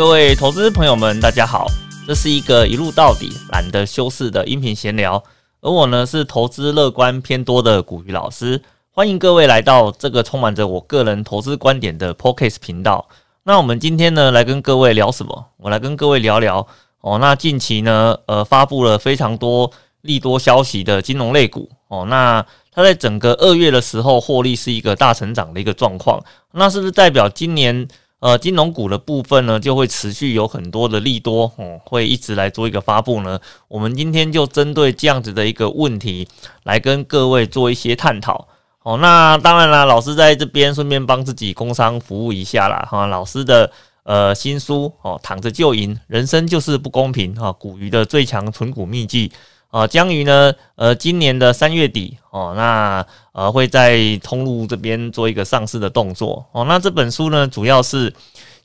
各位投资朋友们，大家好，这是一个一路到底、懒得修饰的音频闲聊，而我呢是投资乐观偏多的古鱼老师，欢迎各位来到这个充满着我个人投资观点的 p o c k e t 频道。那我们今天呢来跟各位聊什么？我来跟各位聊聊哦。那近期呢，呃，发布了非常多利多消息的金融类股哦。那它在整个二月的时候获利是一个大成长的一个状况，那是不是代表今年？呃，金融股的部分呢，就会持续有很多的利多，哦，会一直来做一个发布呢。我们今天就针对这样子的一个问题，来跟各位做一些探讨。哦，那当然啦，老师在这边顺便帮自己工商服务一下啦，哈，老师的呃新书哦，躺着就赢，人生就是不公平，哈，股鱼的最强存股秘籍。啊，将于呢，呃，今年的三月底哦，那呃会在通路这边做一个上市的动作哦。那这本书呢，主要是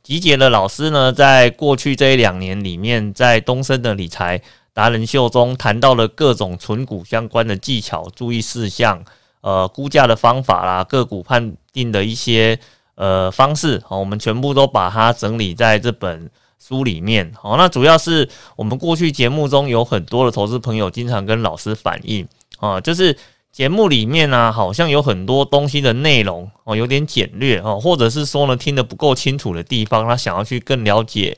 集结了老师呢在过去这一两年里面，在东升的理财达人秀中谈到了各种存股相关的技巧、注意事项、呃估价的方法啦、个股判定的一些呃方式，好，我们全部都把它整理在这本。书里面，好，那主要是我们过去节目中有很多的投资朋友经常跟老师反映啊，就是节目里面呢，好像有很多东西的内容哦，有点简略哦，或者是说呢，听得不够清楚的地方，他想要去更了解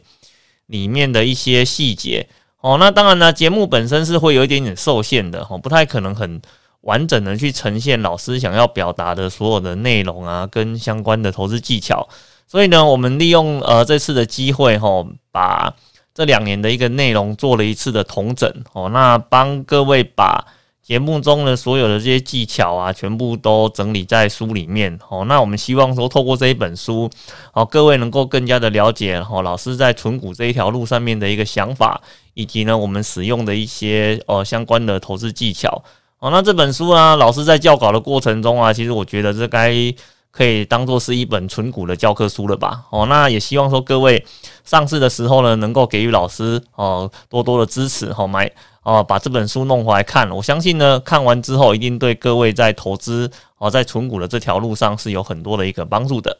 里面的一些细节哦。那当然呢，节目本身是会有一点点受限的哦，不太可能很完整的去呈现老师想要表达的所有的内容啊，跟相关的投资技巧。所以呢，我们利用呃这次的机会哈，把这两年的一个内容做了一次的统整哦，那帮各位把节目中的所有的这些技巧啊，全部都整理在书里面哦。那我们希望说，透过这一本书哦，各位能够更加的了解哦，老师在存股这一条路上面的一个想法，以及呢我们使用的一些呃相关的投资技巧哦。那这本书啊，老师在教稿的过程中啊，其实我觉得这该。可以当做是一本纯股的教科书了吧？哦，那也希望说各位上市的时候呢，能够给予老师哦多多的支持，好买哦把这本书弄回来看。我相信呢，看完之后一定对各位在投资哦在纯股的这条路上是有很多的一个帮助的。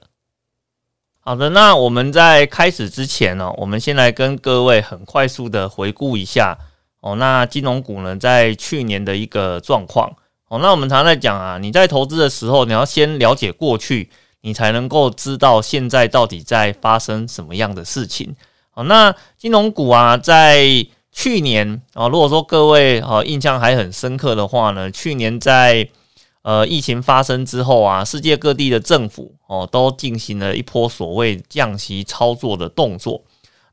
好的，那我们在开始之前呢，我们先来跟各位很快速的回顾一下哦，那金融股呢在去年的一个状况。哦，那我们常常在讲啊，你在投资的时候，你要先了解过去，你才能够知道现在到底在发生什么样的事情。好，那金融股啊，在去年啊，如果说各位啊印象还很深刻的话呢，去年在呃疫情发生之后啊，世界各地的政府哦都进行了一波所谓降息操作的动作。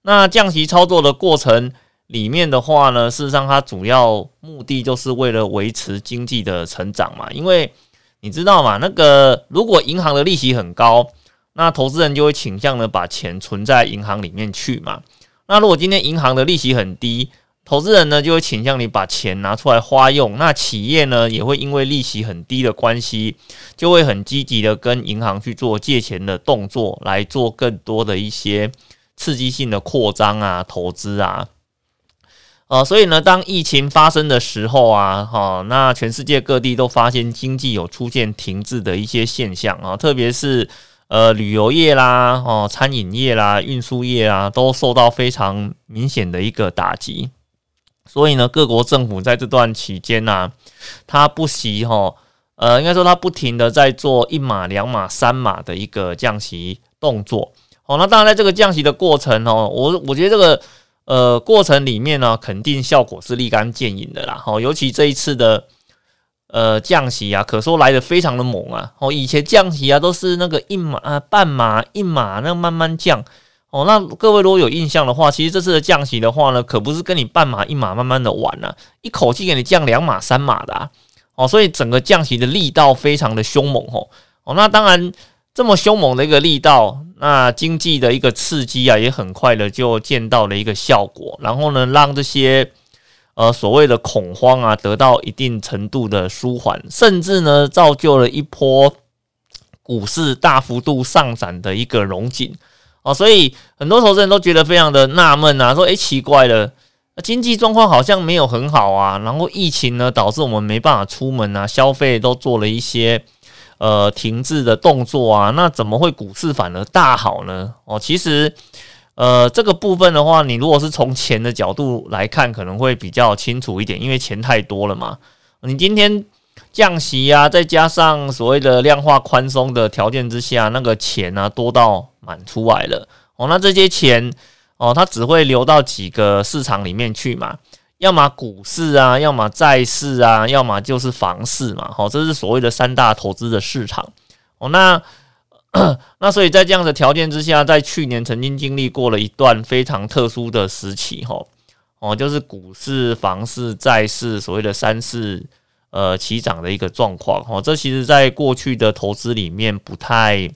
那降息操作的过程。里面的话呢，事实上它主要目的就是为了维持经济的成长嘛。因为你知道嘛，那个如果银行的利息很高，那投资人就会倾向呢把钱存在银行里面去嘛。那如果今天银行的利息很低，投资人呢就会倾向你把钱拿出来花用。那企业呢也会因为利息很低的关系，就会很积极的跟银行去做借钱的动作，来做更多的一些刺激性的扩张啊、投资啊。啊，所以呢，当疫情发生的时候啊，哈，那全世界各地都发现经济有出现停滞的一些现象啊，特别是呃旅游业啦、哦餐饮业啦、运输业啊，都受到非常明显的一个打击。所以呢，各国政府在这段期间呢，他不惜哈，呃，应该说他不停的在做一码、两码、三码的一个降息动作。好，那当然在这个降息的过程哦，我我觉得这个。呃，过程里面呢，肯定效果是立竿见影的啦。哦，尤其这一次的呃降息啊，可说来的非常的猛啊。哦，以前降息啊都是那个一码、半码、一码，那慢慢降。哦，那各位如果有印象的话，其实这次的降息的话呢，可不是跟你半码、一码慢慢的玩呢，一口气给你降两码、三码的啊。哦，所以整个降息的力道非常的凶猛哦。哦，那当然。这么凶猛的一个力道，那经济的一个刺激啊，也很快的就见到了一个效果，然后呢，让这些呃所谓的恐慌啊得到一定程度的舒缓，甚至呢造就了一波股市大幅度上涨的一个融景啊，所以很多投资人都觉得非常的纳闷啊，说诶，奇怪了，经济状况好像没有很好啊，然后疫情呢导致我们没办法出门啊，消费都做了一些。呃，停滞的动作啊，那怎么会股市反而大好呢？哦，其实，呃，这个部分的话，你如果是从钱的角度来看，可能会比较清楚一点，因为钱太多了嘛。你今天降息啊，再加上所谓的量化宽松的条件之下，那个钱啊多到满出来了哦。那这些钱哦，它只会流到几个市场里面去嘛，要么股市啊，要么债市啊，要么就是房市嘛。好，这是所谓的三大投资的市场哦。那 那所以在这样的条件之下，在去年曾经经历过了一段非常特殊的时期，吼哦，就是股市、房市、债市所谓的三市呃齐涨的一个状况，哦，这其实在过去的投资里面不太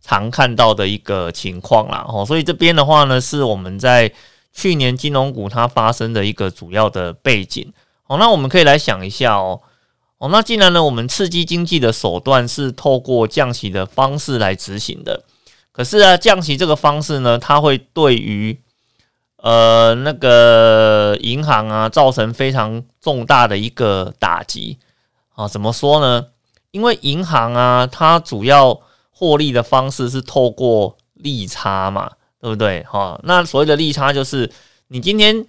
常看到的一个情况啦，哦，所以这边的话呢，是我们在去年金融股它发生的一个主要的背景，哦，那我们可以来想一下哦。哦，那既然呢，我们刺激经济的手段是透过降息的方式来执行的，可是啊，降息这个方式呢，它会对于呃那个银行啊造成非常重大的一个打击啊。怎么说呢？因为银行啊，它主要获利的方式是透过利差嘛，对不对？哈，那所谓的利差就是你今天。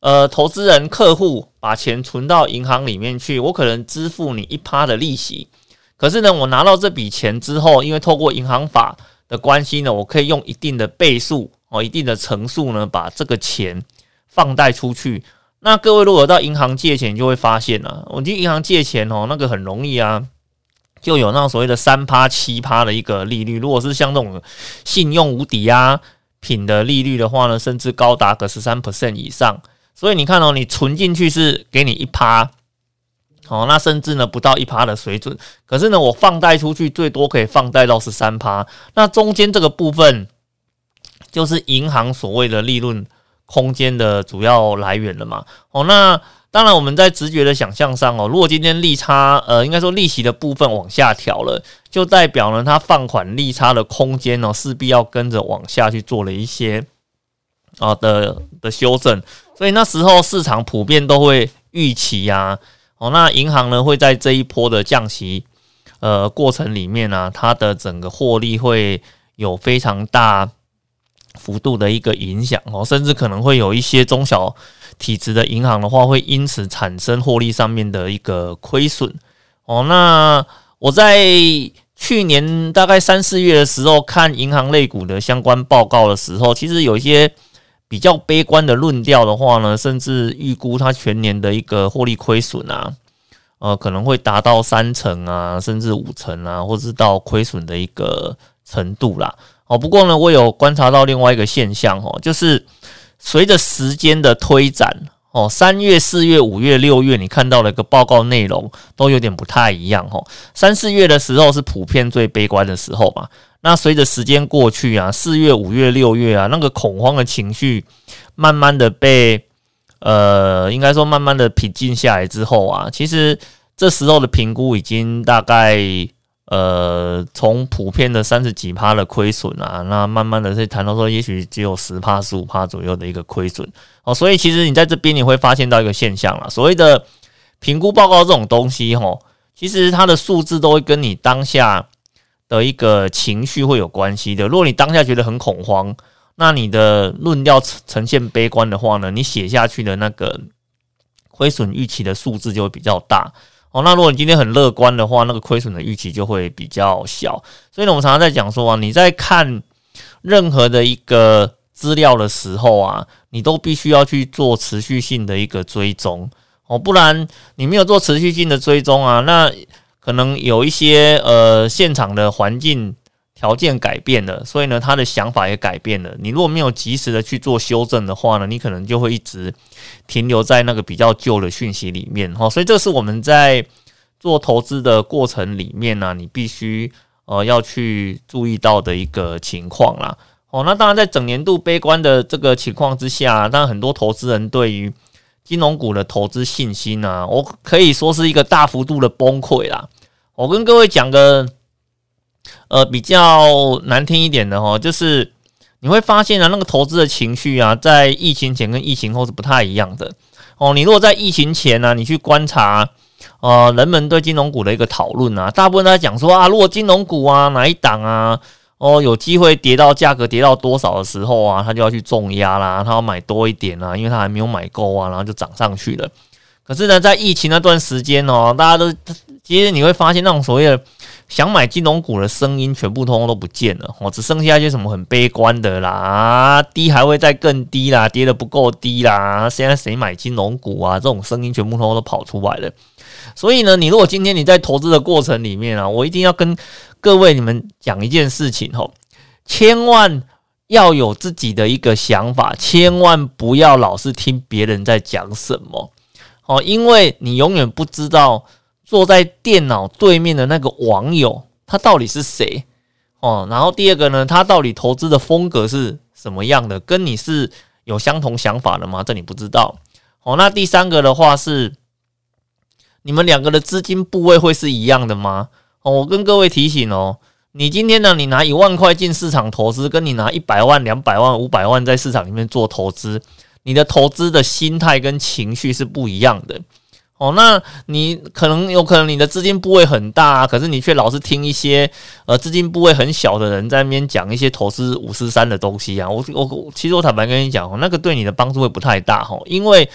呃，投资人客户把钱存到银行里面去，我可能支付你一趴的利息。可是呢，我拿到这笔钱之后，因为透过银行法的关系呢，我可以用一定的倍数哦，一定的乘数呢，把这个钱放贷出去。那各位如果到银行借钱，就会发现啊，我去银行借钱哦，那个很容易啊，就有那所谓的三趴、七趴的一个利率。如果是像这种信用无抵押品的利率的话呢，甚至高达个十三 percent 以上。所以你看哦，你存进去是给你一趴，哦，那甚至呢不到一趴的水准。可是呢，我放贷出去最多可以放贷到十三趴，那中间这个部分就是银行所谓的利润空间的主要来源了嘛。哦，那当然我们在直觉的想象上哦，如果今天利差呃，应该说利息的部分往下调了，就代表呢它放款利差的空间呢势必要跟着往下去做了一些啊的的修正。所以那时候市场普遍都会预期呀，哦，那银行呢会在这一波的降息呃过程里面呢，它的整个获利会有非常大幅度的一个影响哦，甚至可能会有一些中小体质的银行的话，会因此产生获利上面的一个亏损哦。那我在去年大概三四月的时候看银行类股的相关报告的时候，其实有一些。比较悲观的论调的话呢，甚至预估它全年的一个获利亏损啊，呃，可能会达到三成啊，甚至五成啊，或是到亏损的一个程度啦。哦，不过呢，我有观察到另外一个现象哦，就是随着时间的推展哦，三月、四月、五月、六月，你看到了一个报告内容都有点不太一样哦。三四月的时候是普遍最悲观的时候嘛。那随着时间过去啊，四月、五月、六月啊，那个恐慌的情绪慢慢的被呃，应该说慢慢的平静下来之后啊，其实这时候的评估已经大概呃，从普遍的三十几趴的亏损啊，那慢慢的在谈到说，也许只有十趴、十五趴左右的一个亏损哦。所以其实你在这边你会发现到一个现象了，所谓的评估报告这种东西哈，其实它的数字都会跟你当下。的一个情绪会有关系的。如果你当下觉得很恐慌，那你的论调呈现悲观的话呢，你写下去的那个亏损预期的数字就会比较大哦。那如果你今天很乐观的话，那个亏损的预期就会比较小。所以呢，我们常常在讲说啊，你在看任何的一个资料的时候啊，你都必须要去做持续性的一个追踪哦，不然你没有做持续性的追踪啊，那。可能有一些呃现场的环境条件改变了，所以呢他的想法也改变了。你如果没有及时的去做修正的话呢，你可能就会一直停留在那个比较旧的讯息里面哈。所以这是我们在做投资的过程里面呢，你必须呃要去注意到的一个情况啦。哦，那当然在整年度悲观的这个情况之下，当然很多投资人对于金融股的投资信心呢，我可以说是一个大幅度的崩溃啦。我跟各位讲个，呃，比较难听一点的哈，就是你会发现啊，那个投资的情绪啊，在疫情前跟疫情后是不太一样的哦。你如果在疫情前呢，你去观察，呃，人们对金融股的一个讨论啊，大部分都在讲说啊，如果金融股啊哪一档啊，哦，有机会跌到价格跌到多少的时候啊，他就要去重压啦，他要买多一点啊，因为他还没有买够啊，然后就涨上去了。可是呢，在疫情那段时间哦，大家都其实你会发现那种所谓的想买金融股的声音全部通通都不见了哦，只剩下一些什么很悲观的啦，低还会再更低啦，跌的不够低啦，现在谁买金融股啊？这种声音全部通通都跑出来了。所以呢，你如果今天你在投资的过程里面啊，我一定要跟各位你们讲一件事情哦，千万要有自己的一个想法，千万不要老是听别人在讲什么。哦，因为你永远不知道坐在电脑对面的那个网友他到底是谁哦。然后第二个呢，他到底投资的风格是什么样的，跟你是有相同想法的吗？这你不知道。哦，那第三个的话是，你们两个的资金部位会是一样的吗？哦，我跟各位提醒哦，你今天呢，你拿一万块进市场投资，跟你拿一百万、两百万、五百万在市场里面做投资。你的投资的心态跟情绪是不一样的哦。那你可能有可能你的资金部位很大，啊可是你却老是听一些呃资金部位很小的人在那边讲一些投资五十三的东西啊。我我其实我坦白跟你讲哦，那个对你的帮助会不太大哈，因为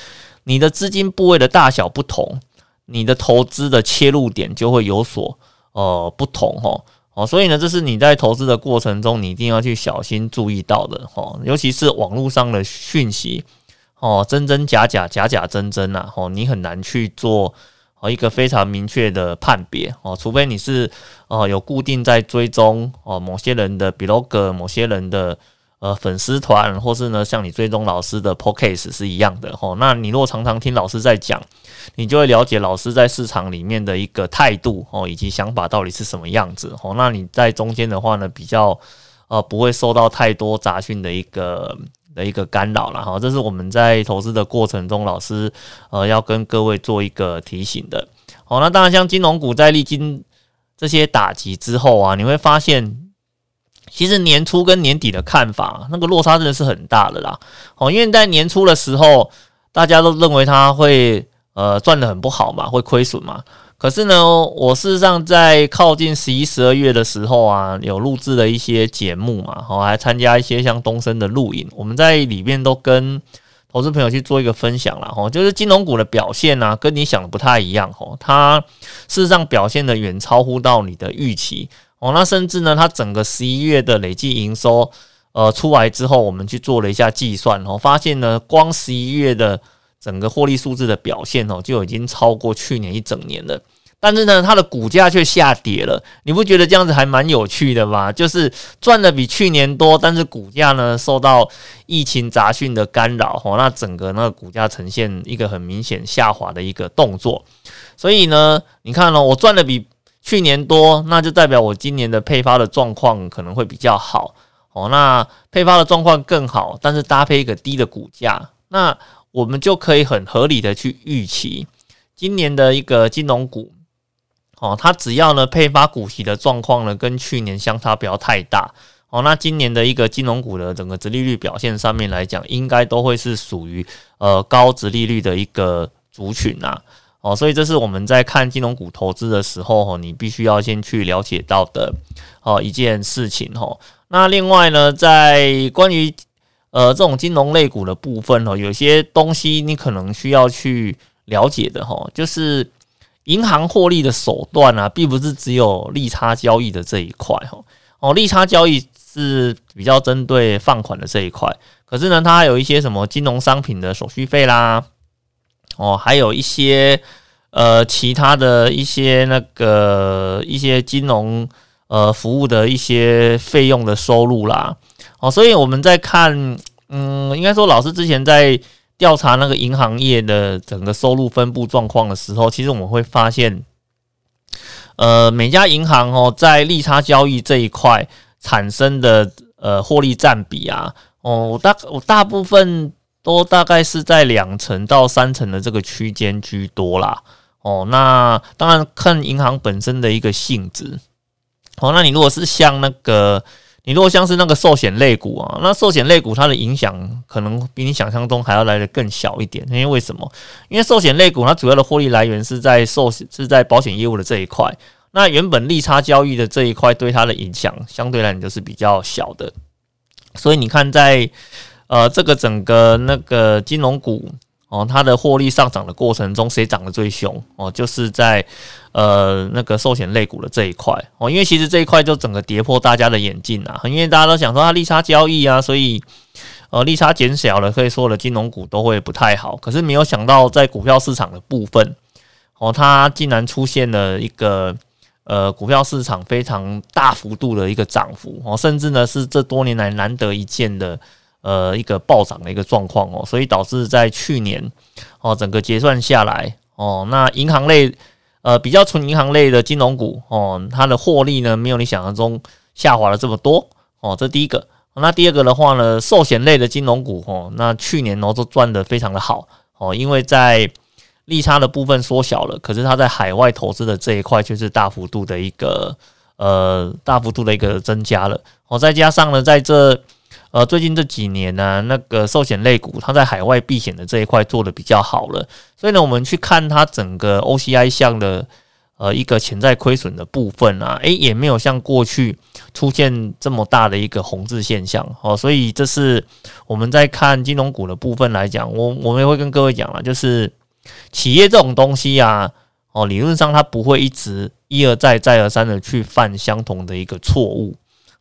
你的资金部位的大小不同，你的投资的切入点就会有所呃不同哈。哦，所以呢，这是你在投资的过程中你一定要去小心注意到的哈，尤其是网络上的讯息。哦，真真假假，假假真真呐！哦，你很难去做哦一个非常明确的判别哦，除非你是哦有固定在追踪哦某些人的 blog，某些人的呃粉丝团，或是呢像你追踪老师的 podcast 是一样的哦。那你若常常听老师在讲，你就会了解老师在市场里面的一个态度哦，以及想法到底是什么样子哦。那你在中间的话呢，比较呃不会受到太多杂讯的一个。的一个干扰了哈，这是我们在投资的过程中，老师呃要跟各位做一个提醒的。好，那当然像金融股在历经这些打击之后啊，你会发现，其实年初跟年底的看法那个落差真的是很大的啦。哦，因为在年初的时候，大家都认为它会呃赚的很不好嘛，会亏损嘛。可是呢，我事实上在靠近十一、十二月的时候啊，有录制了一些节目嘛，好，还参加一些像东升的录影，我们在里面都跟投资朋友去做一个分享了，哈，就是金融股的表现呢，跟你想的不太一样，哈，它事实上表现的远超乎到你的预期，哦，那甚至呢，它整个十一月的累计营收，呃，出来之后，我们去做了一下计算，哦，发现呢，光十一月的整个获利数字的表现，哦，就已经超过去年一整年了。但是呢，它的股价却下跌了，你不觉得这样子还蛮有趣的吗？就是赚的比去年多，但是股价呢受到疫情杂讯的干扰，哦，那整个那个股价呈现一个很明显下滑的一个动作。所以呢，你看哦，我赚的比去年多，那就代表我今年的配发的状况可能会比较好哦。那配发的状况更好，但是搭配一个低的股价，那我们就可以很合理的去预期今年的一个金融股。哦，它只要呢配发股息的状况呢跟去年相差不要太大哦，那今年的一个金融股的整个殖利率表现上面来讲，应该都会是属于呃高殖利率的一个族群呐哦，所以这是我们在看金融股投资的时候哦，你必须要先去了解到的哦一件事情哦。那另外呢，在关于呃这种金融类股的部分哦，有些东西你可能需要去了解的哈，就是。银行获利的手段啊，并不是只有利差交易的这一块哈。哦，利差交易是比较针对放款的这一块，可是呢，它还有一些什么金融商品的手续费啦，哦，还有一些呃其他的一些那个一些金融呃服务的一些费用的收入啦。哦，所以我们在看，嗯，应该说老师之前在。调查那个银行业的整个收入分布状况的时候，其实我们会发现，呃，每家银行哦，在利差交易这一块产生的呃获利占比啊，哦，我大我大部分都大概是在两成到三成的这个区间居多啦。哦，那当然看银行本身的一个性质。哦，那你如果是像那个。你如果像是那个寿险类股啊，那寿险类股它的影响可能比你想象中还要来的更小一点。因为为什么？因为寿险类股它主要的获利来源是在寿 是在保险业务的这一块。那原本利差交易的这一块对它的影响相对来讲就是比较小的，所以你看在呃这个整个那个金融股。哦，它的获利上涨的过程中，谁涨得最凶？哦，就是在呃那个寿险类股的这一块哦，因为其实这一块就整个跌破大家的眼镜啊，因为大家都想说它利差交易啊，所以呃利差减小了，可以说的金融股都会不太好。可是没有想到在股票市场的部分，哦，它竟然出现了一个呃股票市场非常大幅度的一个涨幅哦，甚至呢是这多年来难得一见的。呃，一个暴涨的一个状况哦，所以导致在去年哦，整个结算下来哦，那银行类呃比较纯银行类的金融股哦，它的获利呢没有你想象中下滑了这么多哦，这第一个。那第二个的话呢，寿险类的金融股哦，那去年哦都赚的非常的好哦，因为在利差的部分缩小了，可是它在海外投资的这一块却是大幅度的一个呃大幅度的一个增加了哦，再加上呢在这。呃，最近这几年呢，那个寿险类股，它在海外避险的这一块做的比较好了，所以呢，我们去看它整个 OCI 项的呃一个潜在亏损的部分啊，诶，也没有像过去出现这么大的一个红字现象哦，所以这是我们在看金融股的部分来讲，我我们也会跟各位讲了，就是企业这种东西啊，哦，理论上它不会一直一而再再而三的去犯相同的一个错误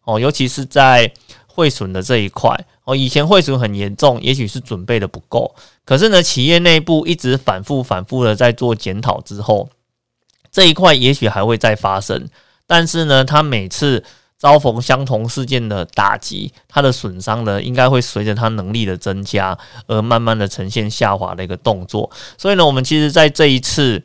哦，尤其是在。汇损的这一块哦，以前汇损很严重，也许是准备的不够。可是呢，企业内部一直反复反复的在做检讨之后，这一块也许还会再发生。但是呢，它每次遭逢相同事件的打击，它的损伤呢，应该会随着它能力的增加而慢慢的呈现下滑的一个动作。所以呢，我们其实在这一次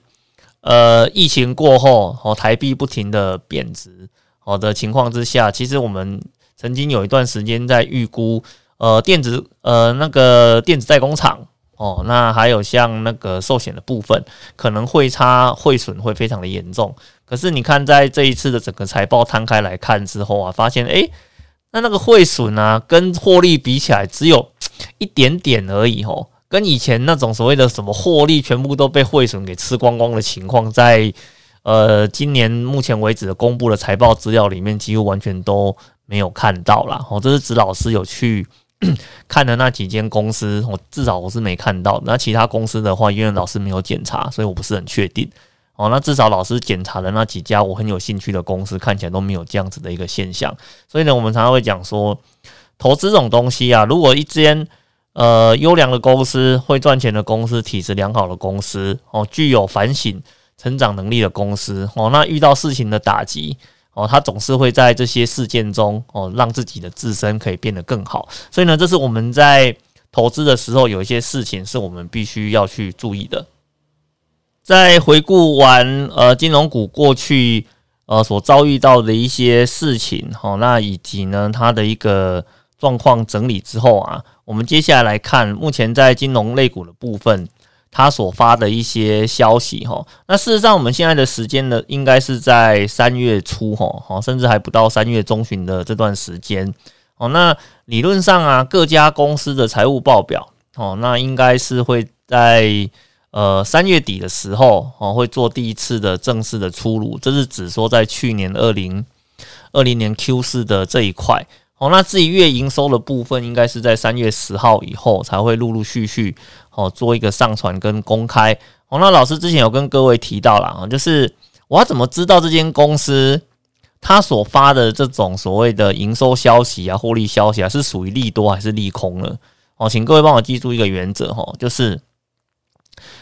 呃疫情过后哦，台币不停的贬值好的情况之下，其实我们。曾经有一段时间在预估，呃，电子呃那个电子代工厂哦，那还有像那个寿险的部分，可能会差汇损会非常的严重。可是你看，在这一次的整个财报摊开来看之后啊，发现诶，那那个汇损啊，跟获利比起来，只有 一点点而已哦，跟以前那种所谓的什么获利全部都被汇损给吃光光的情况，在呃今年目前为止公布的财报资料里面，几乎完全都。没有看到啦。哦，这是指老师有去 看的那几间公司，我至少我是没看到。那其他公司的话，因为老师没有检查，所以我不是很确定。哦，那至少老师检查的那几家我很有兴趣的公司，看起来都没有这样子的一个现象。所以呢，我们常常会讲说，投资这种东西啊，如果一间呃优良的公司、会赚钱的公司、体质良好的公司，哦，具有反省成长能力的公司，哦，那遇到事情的打击。哦，他总是会在这些事件中哦，让自己的自身可以变得更好。所以呢，这是我们在投资的时候有一些事情是我们必须要去注意的。在回顾完呃金融股过去呃所遭遇到的一些事情，好，那以及呢它的一个状况整理之后啊，我们接下来来看目前在金融类股的部分。他所发的一些消息，哈，那事实上我们现在的时间呢，应该是在三月初，哈，好，甚至还不到三月中旬的这段时间，哦，那理论上啊，各家公司的财务报表，哦，那应该是会在呃三月底的时候，哦，会做第一次的正式的出炉，这是指说在去年二零二零年 Q 四的这一块，哦，那至于月营收的部分，应该是在三月十号以后才会陆陆续续。哦，做一个上传跟公开。哦，那老师之前有跟各位提到了啊，就是我要怎么知道这间公司它所发的这种所谓的营收消息啊、获利消息啊，是属于利多还是利空呢？哦，请各位帮我记住一个原则哈，就是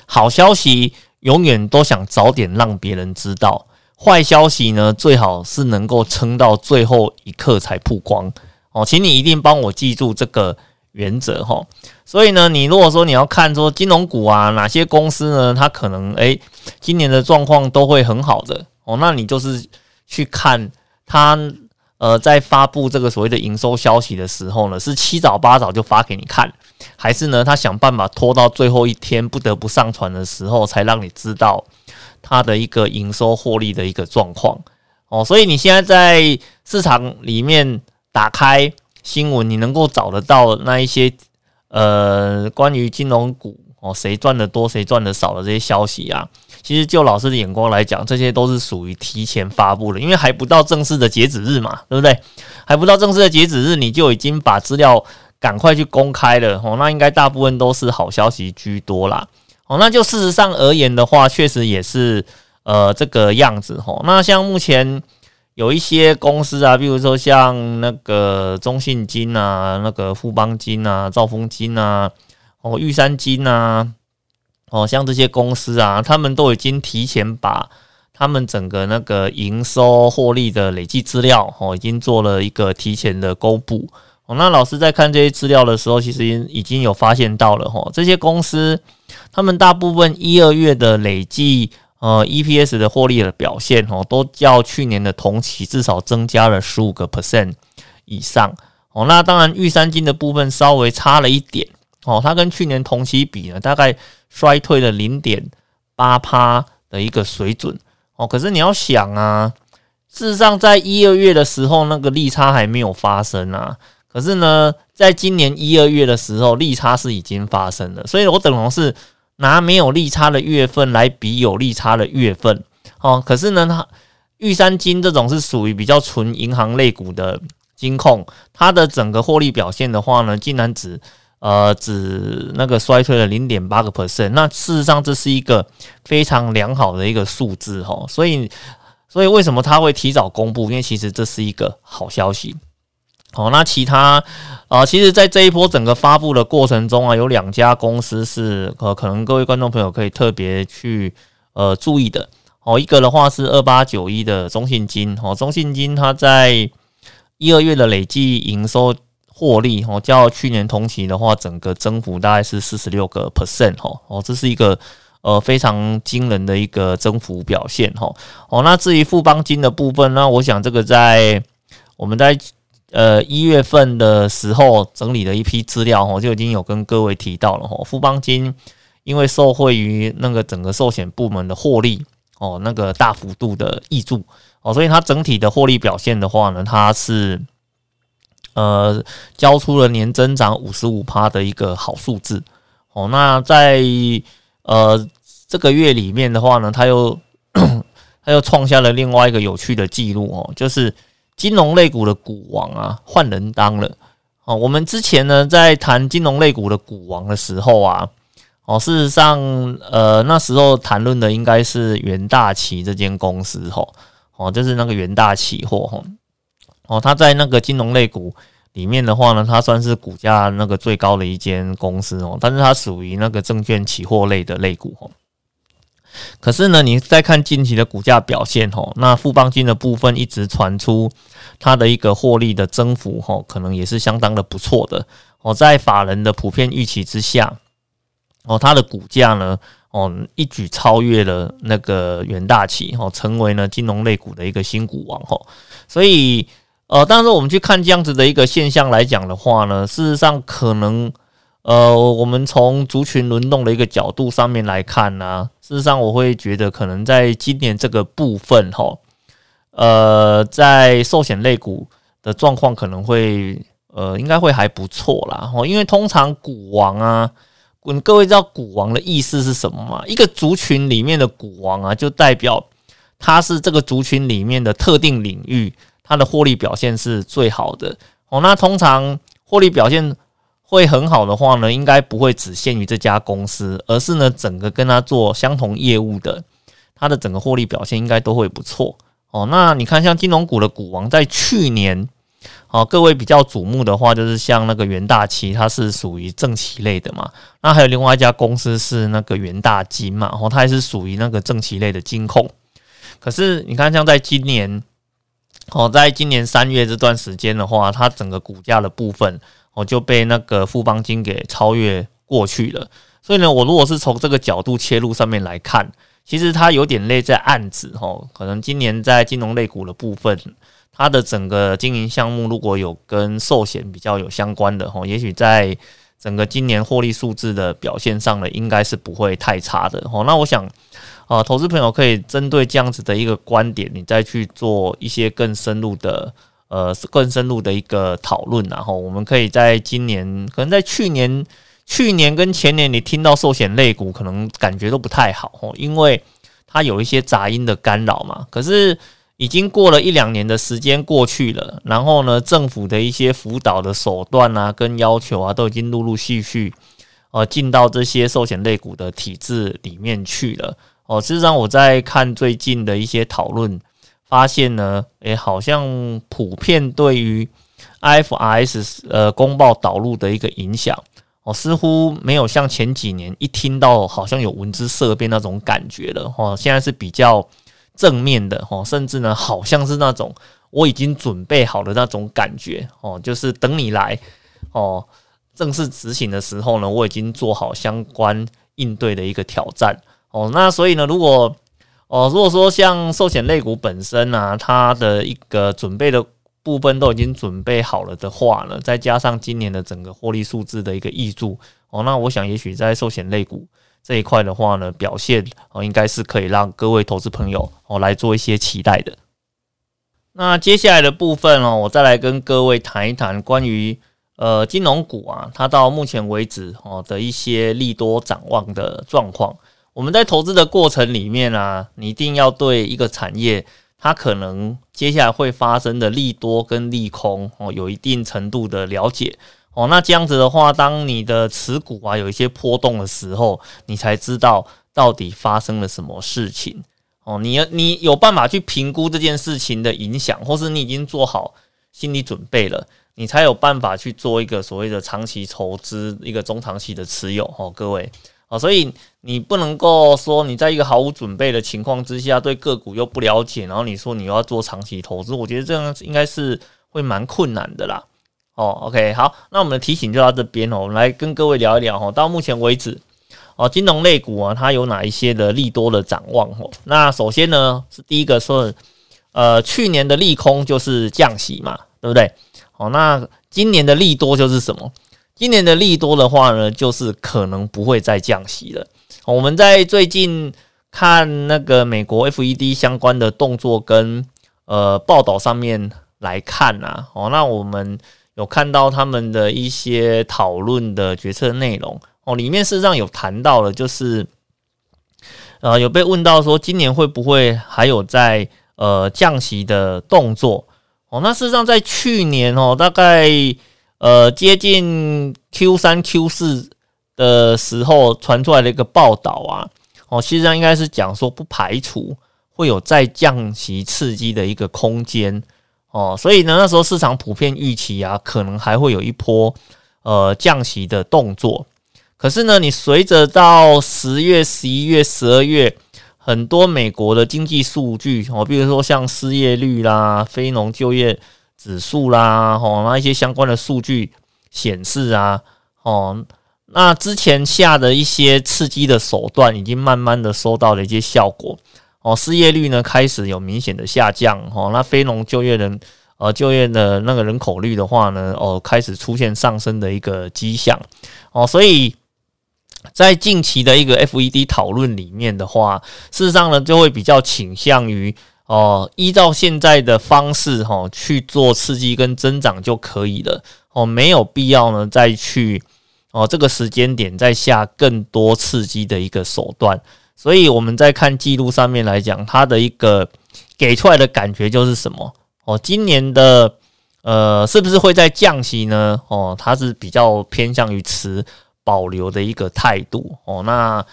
好消息永远都想早点让别人知道，坏消息呢最好是能够撑到最后一刻才曝光。哦，请你一定帮我记住这个。原则哈，所以呢，你如果说你要看说金融股啊，哪些公司呢，它可能诶今年的状况都会很好的哦，那你就是去看它呃在发布这个所谓的营收消息的时候呢，是七早八早就发给你看，还是呢他想办法拖到最后一天不得不上传的时候才让你知道它的一个营收获利的一个状况哦，所以你现在在市场里面打开。新闻你能够找得到那一些呃关于金融股哦谁赚的多谁赚的少的这些消息啊，其实就老师的眼光来讲，这些都是属于提前发布的，因为还不到正式的截止日嘛，对不对？还不到正式的截止日，你就已经把资料赶快去公开了哦，那应该大部分都是好消息居多啦。哦，那就事实上而言的话，确实也是呃这个样子哦。那像目前。有一些公司啊，比如说像那个中信金啊、那个富邦金啊、兆丰金啊、哦玉山金啊，哦像这些公司啊，他们都已经提前把他们整个那个营收获利的累计资料哦，已经做了一个提前的公布。哦，那老师在看这些资料的时候，其实已经有发现到了哈，这些公司他们大部分一二月的累计。呃，EPS 的获利的表现哦，都较去年的同期至少增加了十五个 percent 以上哦。那当然，玉山金的部分稍微差了一点哦，它跟去年同期比呢，大概衰退了零点八趴的一个水准哦。可是你要想啊，事实上在一二月的时候，那个利差还没有发生啊。可是呢，在今年一二月的时候，利差是已经发生了，所以我等同是。拿没有利差的月份来比有利差的月份，哦，可是呢，它玉山金这种是属于比较纯银行类股的金控，它的整个获利表现的话呢，竟然只呃只那个衰退了零点八个 percent，那事实上这是一个非常良好的一个数字哈，所以所以为什么它会提早公布？因为其实这是一个好消息。哦，那其他啊，其实，在这一波整个发布的过程中啊，有两家公司是呃，可能各位观众朋友可以特别去呃注意的。哦，一个的话是二八九一的中信金，哦，中信金它在一二月的累计营收获利，哦，较去年同期的话，整个增幅大概是四十六个 percent，哦，哦，这是一个呃非常惊人的一个增幅表现，哈，哦，那至于富邦金的部分，那我想这个在我们在呃，一月份的时候整理了一批资料，我就已经有跟各位提到了哈。富邦金因为受惠于那个整个寿险部门的获利哦，那个大幅度的益注哦，所以它整体的获利表现的话呢，它是呃交出了年增长五十五趴的一个好数字哦。那在呃这个月里面的话呢，它又 它又创下了另外一个有趣的记录哦，就是。金融类股的股王啊，换人当了哦。我们之前呢，在谈金融类股的股王的时候啊，哦，事实上，呃，那时候谈论的应该是元大旗这间公司吼，哦，就是那个元大期货吼，哦，它在那个金融类股里面的话呢，它算是股价那个最高的一间公司哦，但是它属于那个证券期货类的类股吼。可是呢，你再看近期的股价表现吼，那富邦金的部分一直传出它的一个获利的增幅吼，可能也是相当的不错的哦。在法人的普遍预期之下，哦，它的股价呢，哦，一举超越了那个远大旗哦，成为呢金融类股的一个新股王吼。所以，呃，当然我们去看这样子的一个现象来讲的话呢，事实上可能。呃，我们从族群轮动的一个角度上面来看呢，事实上我会觉得可能在今年这个部分哈，呃，在寿险类股的状况可能会呃，应该会还不错啦。哈，因为通常股王啊，各位知道股王的意思是什么吗？一个族群里面的股王啊，就代表它是这个族群里面的特定领域，它的获利表现是最好的。哦，那通常获利表现。会很好的话呢，应该不会只限于这家公司，而是呢整个跟他做相同业务的，它的整个获利表现应该都会不错哦。那你看，像金融股的股王，在去年，哦，各位比较瞩目的话，就是像那个元大期，它是属于正期类的嘛。那还有另外一家公司是那个元大金嘛，哦，它也是属于那个正期类的金控。可是你看，像在今年，哦，在今年三月这段时间的话，它整个股价的部分。我就被那个富邦金给超越过去了，所以呢，我如果是从这个角度切入上面来看，其实它有点类在暗指哈，可能今年在金融类股的部分，它的整个经营项目如果有跟寿险比较有相关的吼，也许在整个今年获利数字的表现上呢，应该是不会太差的吼。那我想啊，投资朋友可以针对这样子的一个观点，你再去做一些更深入的。呃，更深入的一个讨论，然后我们可以在今年，可能在去年、去年跟前年，你听到寿险类股可能感觉都不太好哦，因为它有一些杂音的干扰嘛。可是已经过了一两年的时间过去了，然后呢，政府的一些辅导的手段啊，跟要求啊，都已经陆陆续续呃进到这些寿险类股的体制里面去了。哦，事实上我在看最近的一些讨论，发现呢，诶，好像普遍对于 IFRS 呃公报导入的一个影响，哦，似乎没有像前几年一听到好像有闻之色变那种感觉了。哦，现在是比较。正面的哦，甚至呢，好像是那种我已经准备好的那种感觉哦，就是等你来哦，正式执行的时候呢，我已经做好相关应对的一个挑战哦。那所以呢，如果哦，如果说像寿险类股本身啊，它的一个准备的部分都已经准备好了的话呢，再加上今年的整个获利数字的一个益注哦，那我想也许在寿险类股。这一块的话呢，表现哦，应该是可以让各位投资朋友哦来做一些期待的。那接下来的部分哦，我再来跟各位谈一谈关于呃金融股啊，它到目前为止哦的一些利多展望的状况。我们在投资的过程里面啊，你一定要对一个产业它可能接下来会发生的利多跟利空哦，有一定程度的了解。哦，那这样子的话，当你的持股啊有一些波动的时候，你才知道到底发生了什么事情。哦，你你有办法去评估这件事情的影响，或是你已经做好心理准备了，你才有办法去做一个所谓的长期投资，一个中长期的持有。哦，各位，哦，所以你不能够说你在一个毫无准备的情况之下，对个股又不了解，然后你说你要做长期投资，我觉得这样应该是会蛮困难的啦。哦，OK，好，那我们的提醒就到这边哦。我们来跟各位聊一聊哦。到目前为止，哦，金融类股啊，它有哪一些的利多的展望？哦，那首先呢，是第一个说，呃，去年的利空就是降息嘛，对不对？哦，那今年的利多就是什么？今年的利多的话呢，就是可能不会再降息了。我们在最近看那个美国 FED 相关的动作跟呃报道上面来看啊，哦，那我们。有看到他们的一些讨论的决策内容哦，里面事实上有谈到了，就是呃有被问到说今年会不会还有在呃降息的动作哦？那事实上在去年哦，大概呃接近 Q 三 Q 四的时候传出来的一个报道啊，哦，实际上应该是讲说不排除会有再降息刺激的一个空间。哦，所以呢，那时候市场普遍预期啊，可能还会有一波呃降息的动作。可是呢，你随着到十月、十一月、十二月，很多美国的经济数据哦，比如说像失业率啦、非农就业指数啦，哦，那一些相关的数据显示啊，哦，那之前下的一些刺激的手段，已经慢慢的收到了一些效果。哦，失业率呢开始有明显的下降，哦，那非农就业人呃就业的那个人口率的话呢，哦，开始出现上升的一个迹象，哦，所以在近期的一个 FED 讨论里面的话，事实上呢就会比较倾向于哦，依照现在的方式哈去做刺激跟增长就可以了，哦，没有必要呢再去哦这个时间点再下更多刺激的一个手段。所以我们在看记录上面来讲，它的一个给出来的感觉就是什么？哦，今年的呃，是不是会在降息呢？哦，它是比较偏向于持保留的一个态度。哦，那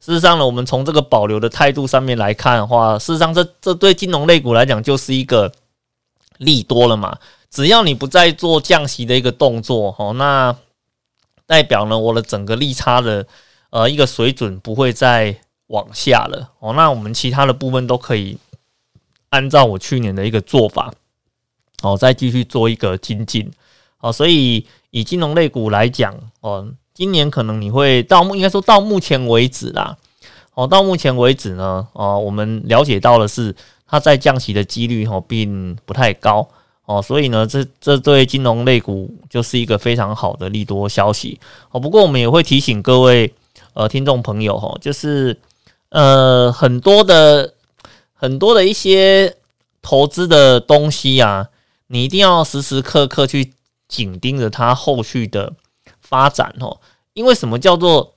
事实上呢，我们从这个保留的态度上面来看的话，事实上这这对金融类股来讲就是一个利多了嘛。只要你不再做降息的一个动作，哦，那代表呢，我的整个利差的呃一个水准不会再。往下了哦，那我们其他的部分都可以按照我去年的一个做法哦，再继续做一个精进哦。所以以金融类股来讲哦，今年可能你会到目应该说到目前为止啦哦，到目前为止呢哦，我们了解到的是它在降息的几率哦并不太高哦，所以呢这这对金融类股就是一个非常好的利多消息哦。不过我们也会提醒各位呃听众朋友哈，就是。呃，很多的很多的一些投资的东西啊，你一定要时时刻刻去紧盯着它后续的发展哦。因为什么叫做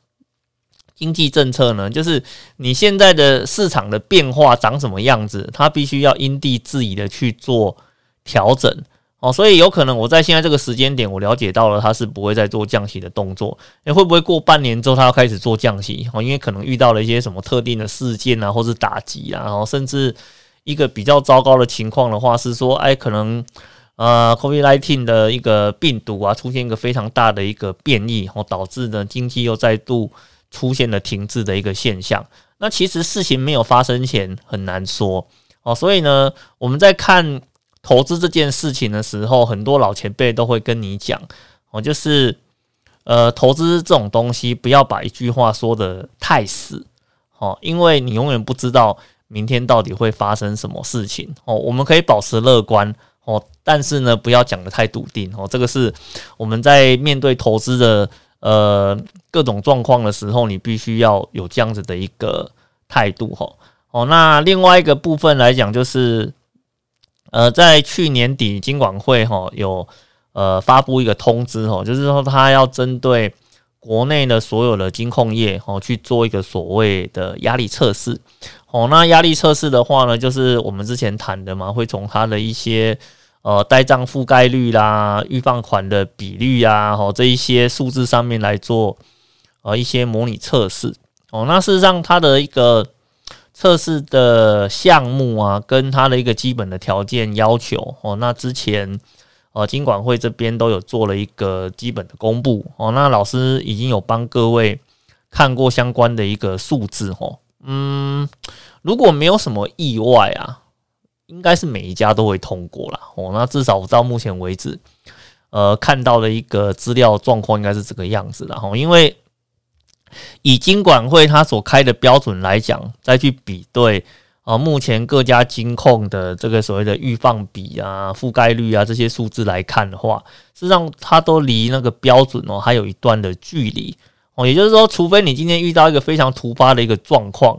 经济政策呢，就是你现在的市场的变化长什么样子，它必须要因地制宜的去做调整哦。所以有可能我在现在这个时间点，我了解到了它是不会再做降息的动作。诶，会不会过半年之后它要开始做降息？哦，因为可能遇到了一些什么特定的事件啊，或是打击啊，然后甚至一个比较糟糕的情况的话，是说，哎，可能呃，COVID-19 的一个病毒啊，出现一个非常大的一个变异，然后导致呢经济又再度。出现了停滞的一个现象，那其实事情没有发生前很难说哦，所以呢，我们在看投资这件事情的时候，很多老前辈都会跟你讲哦，就是呃，投资这种东西不要把一句话说的太死哦，因为你永远不知道明天到底会发生什么事情哦。我们可以保持乐观哦，但是呢，不要讲的太笃定哦。这个是我们在面对投资的。呃，各种状况的时候，你必须要有这样子的一个态度哈。哦，那另外一个部分来讲，就是呃，在去年底，金管会哈有呃发布一个通知哈，就是说他要针对国内的所有的金控业哦去做一个所谓的压力测试。哦，那压力测试的话呢，就是我们之前谈的嘛，会从它的一些。呃，呆账覆盖率啦，预放款的比率啊，哦，这一些数字上面来做呃一些模拟测试哦。那事实上，它的一个测试的项目啊，跟它的一个基本的条件要求哦，那之前呃金管会这边都有做了一个基本的公布哦。那老师已经有帮各位看过相关的一个数字哦。嗯，如果没有什么意外啊。应该是每一家都会通过了哦。那至少到目前为止，呃，看到的一个资料状况应该是这个样子的哈。因为以金管会它所开的标准来讲，再去比对啊，目前各家金控的这个所谓的预放比啊、覆盖率啊这些数字来看的话，事实上它都离那个标准哦还有一段的距离哦。也就是说，除非你今天遇到一个非常突发的一个状况。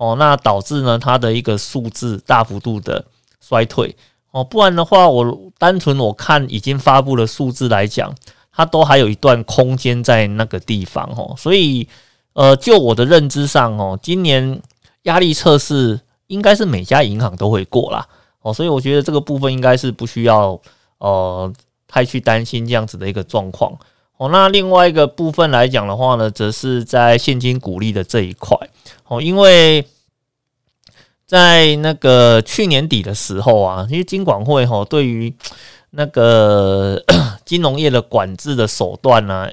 哦，那导致呢，它的一个数字大幅度的衰退哦，不然的话，我单纯我看已经发布的数字来讲，它都还有一段空间在那个地方哦，所以呃，就我的认知上哦，今年压力测试应该是每家银行都会过啦哦，所以我觉得这个部分应该是不需要呃太去担心这样子的一个状况哦。那另外一个部分来讲的话呢，则是在现金股利的这一块。哦，因为在那个去年底的时候啊，因为金管会哈对于那个 金融业的管制的手段呢，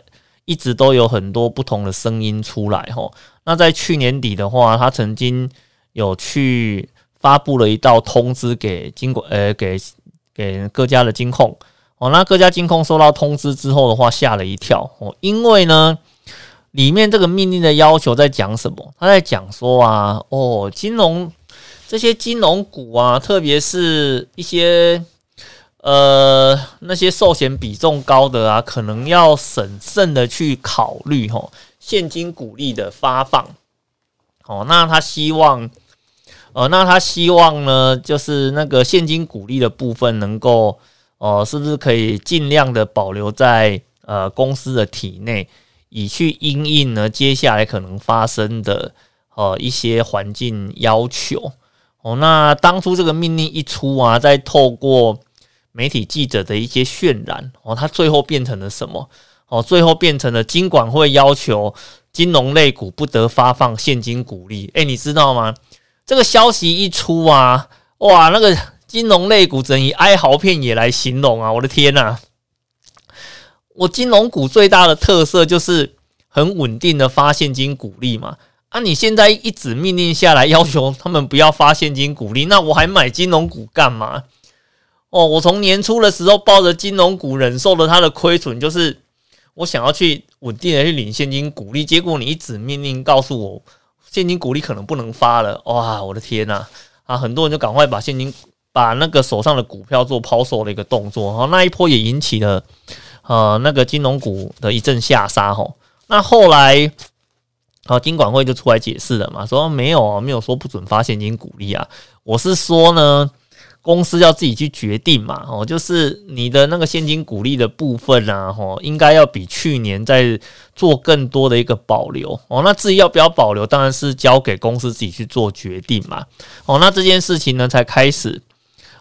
一直都有很多不同的声音出来哈。那在去年底的话，他曾经有去发布了一道通知给金管呃给给各家的金控哦，那各家金控收到通知之后的话，吓了一跳哦，因为呢。里面这个命令的要求在讲什么？他在讲说啊，哦，金融这些金融股啊，特别是一些呃那些寿险比重高的啊，可能要审慎的去考虑吼现金股利的发放。哦，那他希望，呃，那他希望呢，就是那个现金股利的部分能够，哦，是不是可以尽量的保留在呃公司的体内？以去应应呢，接下来可能发生的呃一些环境要求哦。那当初这个命令一出啊，再透过媒体记者的一些渲染哦，它最后变成了什么？哦，最后变成了金管会要求金融类股不得发放现金股利。诶，你知道吗？这个消息一出啊，哇，那个金融类股整以哀嚎片也来形容啊！我的天呐！我金融股最大的特色就是很稳定的发现金股利嘛，啊，你现在一纸命令下来要求他们不要发现金股利，那我还买金融股干嘛？哦，我从年初的时候抱着金融股忍受了它的亏损，就是我想要去稳定的去领现金股利，结果你一纸命令告诉我现金股利可能不能发了，哇，我的天呐！啊，很多人就赶快把现金把那个手上的股票做抛售的一个动作，然后那一波也引起了。呃，那个金融股的一阵下杀吼，那后来，好金管会就出来解释了嘛，说没有啊没有说不准发现金股利啊，我是说呢，公司要自己去决定嘛，哦，就是你的那个现金股利的部分啊，哦，应该要比去年在做更多的一个保留哦。那至于要不要保留，当然是交给公司自己去做决定嘛。哦，那这件事情呢才开始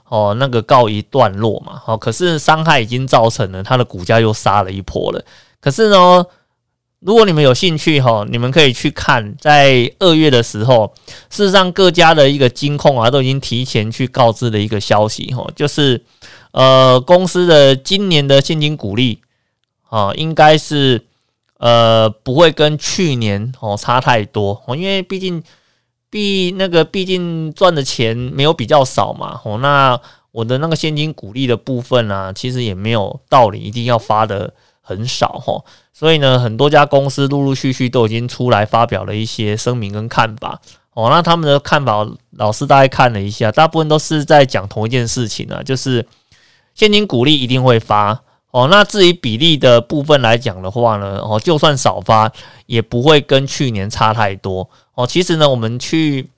哦，那个告一段落嘛。哦，可是伤害已经造成了，它的股价又杀了一波了。可是呢？如果你们有兴趣哈，你们可以去看，在二月的时候，事实上各家的一个金控啊，都已经提前去告知的一个消息哈，就是呃公司的今年的现金股利啊，应该是呃不会跟去年哦差太多哦，因为毕竟毕那个毕竟赚的钱没有比较少嘛哦，那我的那个现金股利的部分呢，其实也没有道理一定要发的。很少哈，所以呢，很多家公司陆陆续续都已经出来发表了一些声明跟看法哦。那他们的看法，老师大概看了一下，大部分都是在讲同一件事情啊，就是现金股利一定会发哦。那至于比例的部分来讲的话呢，哦，就算少发，也不会跟去年差太多哦。其实呢，我们去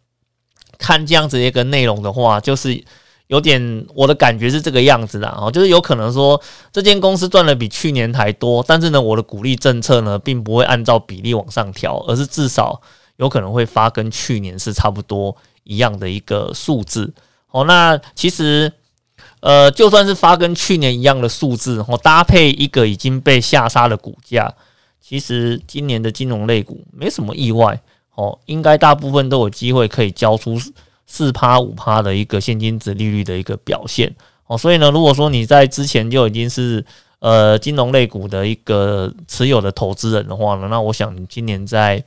看这样子一个内容的话，就是。有点我的感觉是这个样子的哦，就是有可能说这间公司赚的比去年还多，但是呢，我的鼓励政策呢，并不会按照比例往上调，而是至少有可能会发跟去年是差不多一样的一个数字哦。那其实呃，就算是发跟去年一样的数字，哦，搭配一个已经被下杀的股价，其实今年的金融类股没什么意外哦，应该大部分都有机会可以交出。四趴五趴的一个现金值利率的一个表现哦，所以呢，如果说你在之前就已经是呃金融类股的一个持有的投资人的话呢，那我想今年在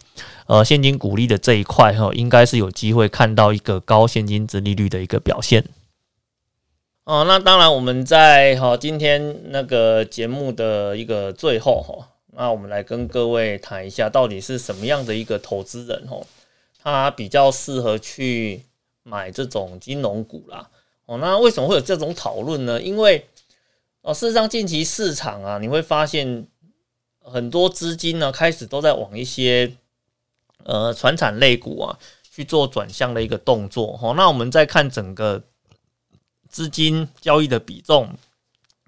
呃现金股利的这一块哈，应该是有机会看到一个高现金值利率的一个表现。哦，那当然我们在哈今天那个节目的一个最后哈，那我们来跟各位谈一下，到底是什么样的一个投资人哦，他比较适合去。买这种金融股啦，哦，那为什么会有这种讨论呢？因为哦，事实上近期市场啊，你会发现很多资金呢开始都在往一些呃传产类股啊去做转向的一个动作。哦，那我们再看整个资金交易的比重，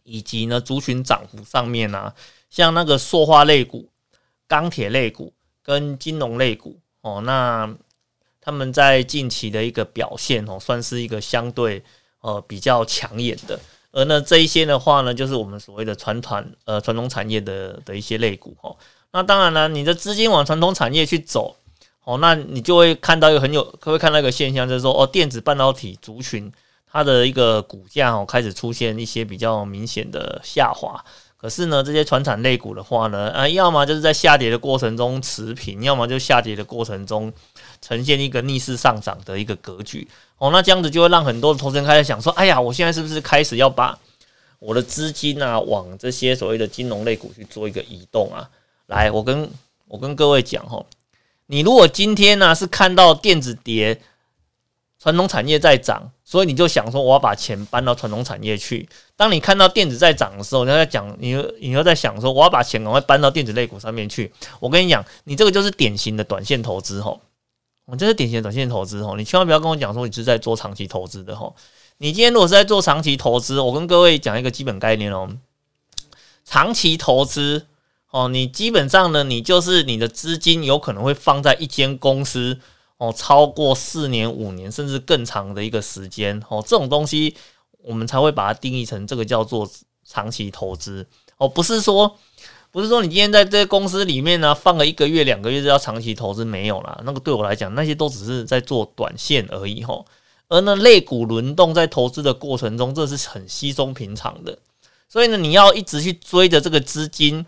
以及呢族群涨幅上面啊，像那个塑化类股、钢铁类股跟金融类股，哦，那。他们在近期的一个表现哦，算是一个相对呃比较抢眼的。而呢这一些的话呢，就是我们所谓的传统呃传统产业的的一些类股哦。那当然了，你的资金往传统产业去走哦，那你就会看到一个很有，会看到一个现象，就是说哦，电子半导体族群它的一个股价哦开始出现一些比较明显的下滑。可是呢，这些传产类股的话呢，啊，要么就是在下跌的过程中持平，要么就下跌的过程中呈现一个逆势上涨的一个格局。哦，那这样子就会让很多的投资人开始想说，哎呀，我现在是不是开始要把我的资金啊往这些所谓的金融类股去做一个移动啊？来，我跟我跟各位讲哈，你如果今天呢是看到电子跌，传统产业在涨。所以你就想说，我要把钱搬到传统产业去。当你看到电子在涨的时候，你要在讲，你你要在想说，我要把钱赶快搬到电子类股上面去。我跟你讲，你这个就是典型的短线投资吼，我这是典型的短线投资吼，你千万不要跟我讲说你是在做长期投资的吼。你今天如果是在做长期投资，我跟各位讲一个基本概念哦，长期投资哦，你基本上呢，你就是你的资金有可能会放在一间公司。哦，超过四年、五年甚至更长的一个时间，哦，这种东西我们才会把它定义成这个叫做长期投资。哦，不是说，不是说你今天在这公司里面呢放了一个月、两个月就要长期投资，没有啦。那个对我来讲，那些都只是在做短线而已，吼。而呢，类股轮动在投资的过程中，这是很稀松平常的。所以呢，你要一直去追着这个资金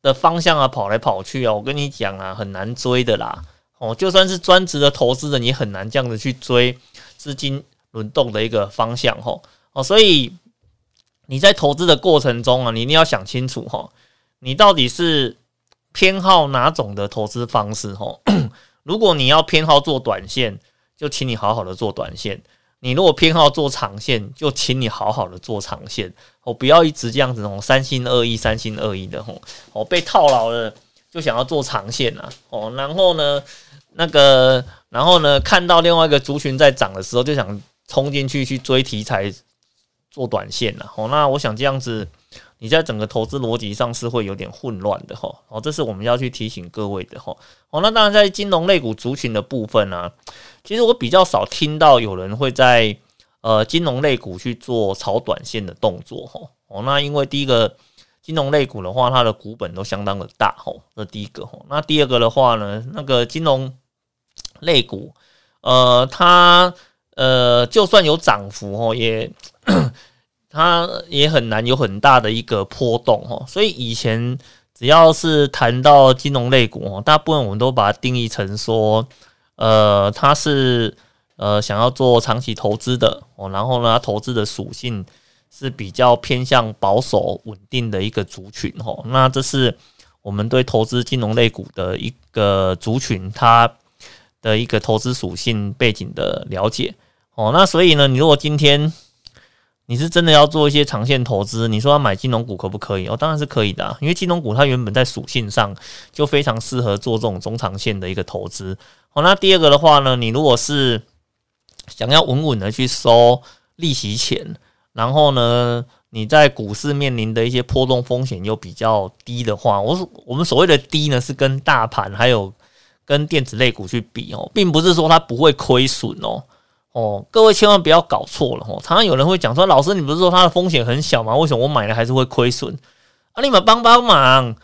的方向啊跑来跑去啊，我跟你讲啊，很难追的啦。哦，就算是专职的投资人，也很难这样子去追资金轮动的一个方向，吼哦，所以你在投资的过程中啊，你一定要想清楚，哈，你到底是偏好哪种的投资方式，吼。如果你要偏好做短线，就请你好好的做短线；你如果偏好做长线，就请你好好的做长线。哦，不要一直这样子，哦，三心二意、三心二意的，吼哦，被套牢了就想要做长线啊，哦，然后呢？那个，然后呢？看到另外一个族群在涨的时候，就想冲进去去追题材做短线了。哦，那我想这样子。你在整个投资逻辑上是会有点混乱的哈，哦，这是我们要去提醒各位的哈，哦，那当然在金融类股族群的部分呢，其实我比较少听到有人会在呃金融类股去做炒短线的动作哈，哦，那因为第一个金融类股的话，它的股本都相当的大哈，这第一个哈，那第二个的话呢，那个金融类股，呃，它呃就算有涨幅哦，也。它也很难有很大的一个波动哦，所以以前只要是谈到金融类股哦，大部分我们都把它定义成说，呃，它是呃想要做长期投资的哦，然后呢，投资的属性是比较偏向保守稳定的一个族群哦，那这是我们对投资金融类股的一个族群它的一个投资属性背景的了解哦，那所以呢，你如果今天你是真的要做一些长线投资？你说要买金融股可不可以？哦，当然是可以的，因为金融股它原本在属性上就非常适合做这种中长线的一个投资。好，那第二个的话呢，你如果是想要稳稳的去收利息钱，然后呢，你在股市面临的一些波动风险又比较低的话，我我们所谓的低呢，是跟大盘还有跟电子类股去比哦，并不是说它不会亏损哦。哦，各位千万不要搞错了哦！常常有人会讲说：“老师，你不是说它的风险很小吗？为什么我买了还是会亏损？”啊，你们帮帮忙！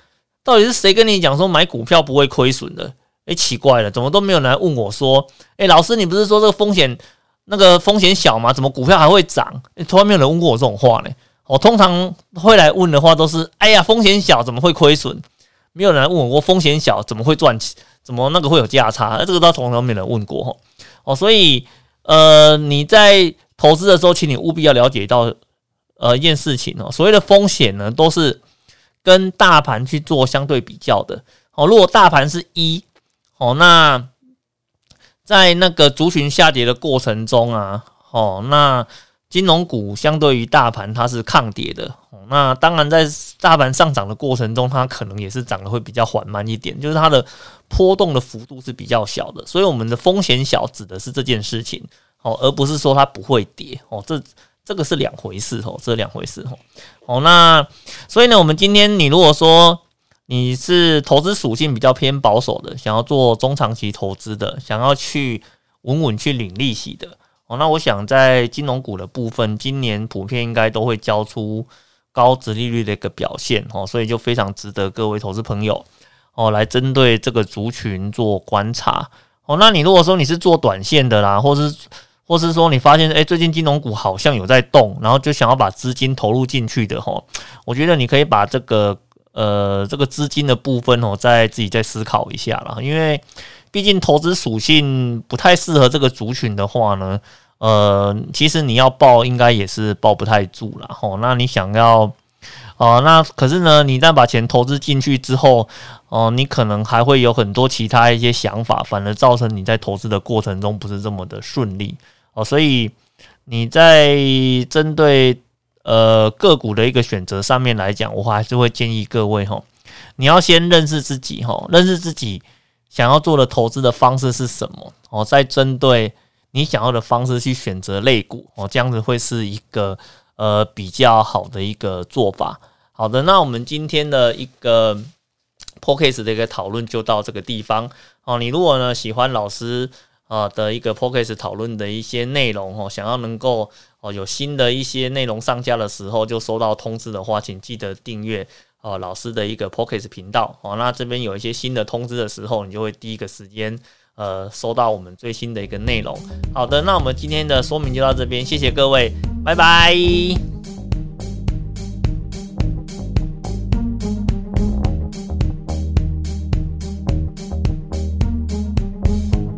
到底是谁跟你讲说买股票不会亏损的？诶，奇怪了，怎么都没有人来问我说：“诶，老师，你不是说这个风险那个风险小吗？怎么股票还会涨？”从来没有人问过我这种话呢。我通常会来问的话都是：“哎呀，风险小怎么会亏损？”没有人来问我，我风险小怎么会赚钱？怎么那个会有价差？这个倒从来没有人问过哈。哦，所以。呃，你在投资的时候，请你务必要了解到，呃，一件事情哦，所谓的风险呢，都是跟大盘去做相对比较的。哦，如果大盘是一，哦，那在那个族群下跌的过程中啊，哦，那金融股相对于大盘它是抗跌的。那当然，在大盘上涨的过程中，它可能也是涨得会比较缓慢一点，就是它的波动的幅度是比较小的，所以我们的风险小指的是这件事情哦，而不是说它不会跌哦，这这个是两回事哦，这两回事哦。哦，那所以呢，我们今天你如果说你是投资属性比较偏保守的，想要做中长期投资的，想要去稳稳去领利息的哦，那我想在金融股的部分，今年普遍应该都会交出。高值利率的一个表现哦，所以就非常值得各位投资朋友哦来针对这个族群做观察哦。那你如果说你是做短线的啦，或是或是说你发现诶最近金融股好像有在动，然后就想要把资金投入进去的哈，我觉得你可以把这个呃这个资金的部分哦再自己再思考一下了，因为毕竟投资属性不太适合这个族群的话呢。呃，其实你要抱，应该也是抱不太住了吼。那你想要，哦，那可是呢，你一旦把钱投资进去之后，哦，你可能还会有很多其他一些想法，反而造成你在投资的过程中不是这么的顺利哦。所以你在针对呃个股的一个选择上面来讲，我还是会建议各位哈，你要先认识自己哈，认识自己想要做的投资的方式是什么哦，再针对。你想要的方式去选择类股哦，这样子会是一个呃比较好的一个做法。好的，那我们今天的一个 p o c a s t 的一个讨论就到这个地方哦。你如果呢喜欢老师啊的一个 p o c a s t 讨论的一些内容哦，想要能够哦有新的一些内容上架的时候就收到通知的话，请记得订阅哦老师的一个 p o c a s t 频道哦。那这边有一些新的通知的时候，你就会第一个时间。呃，收到我们最新的一个内容。好的，那我们今天的说明就到这边，谢谢各位，拜拜。